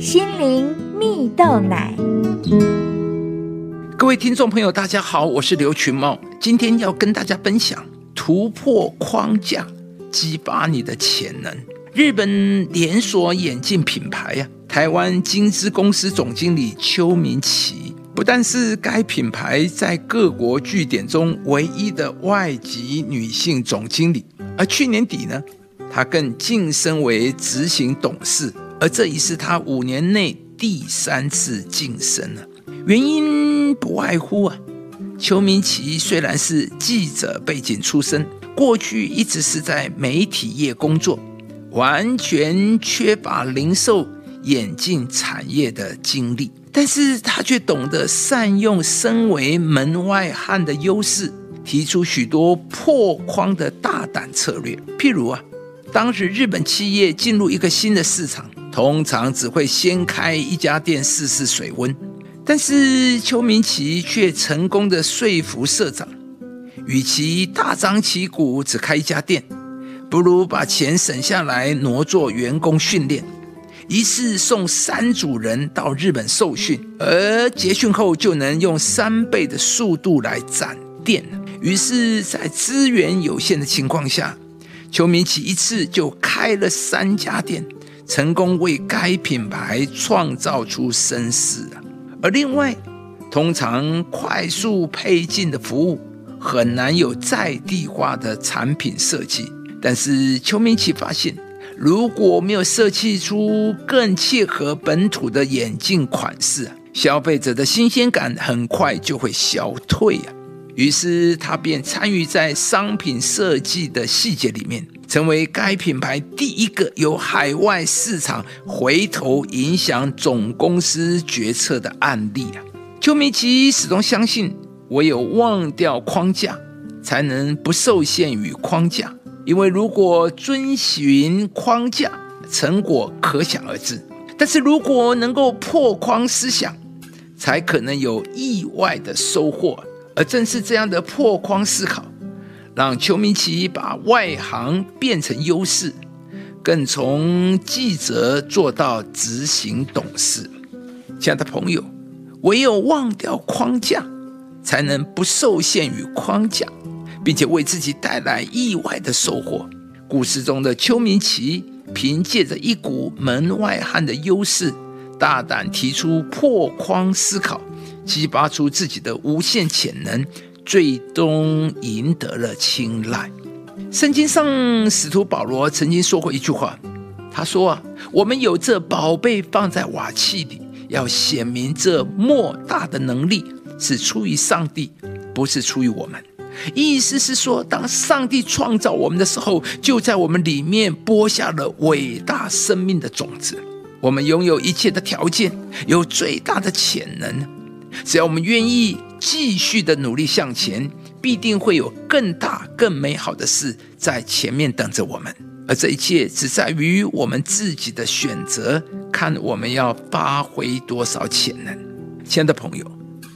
心灵蜜豆奶。各位听众朋友，大家好，我是刘群茂，今天要跟大家分享突破框架，激发你的潜能。日本连锁眼镜品牌呀、台湾金枝公司总经理邱明奇，不但是该品牌在各国据点中唯一的外籍女性总经理，而去年底呢，她更晋升为执行董事。而这已是他五年内第三次晋升了，原因不外乎啊，邱明奇虽然是记者背景出身，过去一直是在媒体业工作，完全缺乏零售眼镜产业的经历，但是他却懂得善用身为门外汉的优势，提出许多破框的大胆策略，譬如啊，当时日本企业进入一个新的市场。通常只会先开一家店试试水温，但是邱明奇却成功的说服社长，与其大张旗鼓只开一家店，不如把钱省下来挪作员工训练。一次送三组人到日本受训，而结训后就能用三倍的速度来展店。于是，在资源有限的情况下，邱明奇一次就开了三家店。成功为该品牌创造出声势啊！而另外，通常快速配镜的服务很难有在地化的产品设计。但是邱明奇发现，如果没有设计出更切合本土的眼镜款式，消费者的新鲜感很快就会消退啊！于是他便参与在商品设计的细节里面。成为该品牌第一个由海外市场回头影响总公司决策的案例啊！邱明奇始终相信，唯有忘掉框架，才能不受限于框架。因为如果遵循框架，成果可想而知；但是如果能够破框思想，才可能有意外的收获。而正是这样的破框思考。让邱明奇把外行变成优势，更从记者做到执行董事。亲爱的朋友，唯有忘掉框架，才能不受限于框架，并且为自己带来意外的收获。故事中的邱明奇，凭借着一股门外汉的优势，大胆提出破框思考，激发出自己的无限潜能。最终赢得了青睐。圣经上，使徒保罗曾经说过一句话，他说：“啊，我们有这宝贝放在瓦器里，要显明这莫大的能力是出于上帝，不是出于我们。”意思是说，当上帝创造我们的时候，就在我们里面播下了伟大生命的种子。我们拥有一切的条件，有最大的潜能，只要我们愿意。继续的努力向前，必定会有更大、更美好的事在前面等着我们。而这一切只在于我们自己的选择，看我们要发挥多少潜能。亲爱的朋友，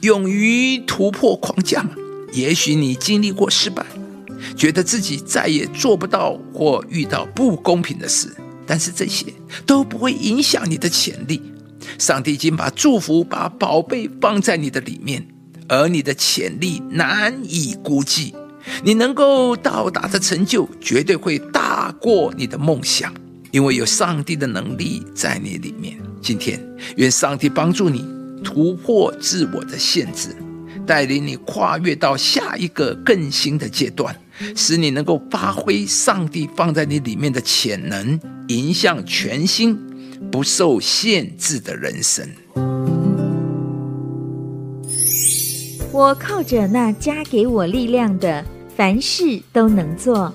勇于突破框架？也许你经历过失败，觉得自己再也做不到或遇到不公平的事，但是这些都不会影响你的潜力。上帝已经把祝福、把宝贝放在你的里面。而你的潜力难以估计，你能够到达的成就绝对会大过你的梦想，因为有上帝的能力在你里面。今天，愿上帝帮助你突破自我的限制，带领你跨越到下一个更新的阶段，使你能够发挥上帝放在你里面的潜能，迎向全新、不受限制的人生。我靠着那加给我力量的，凡事都能做。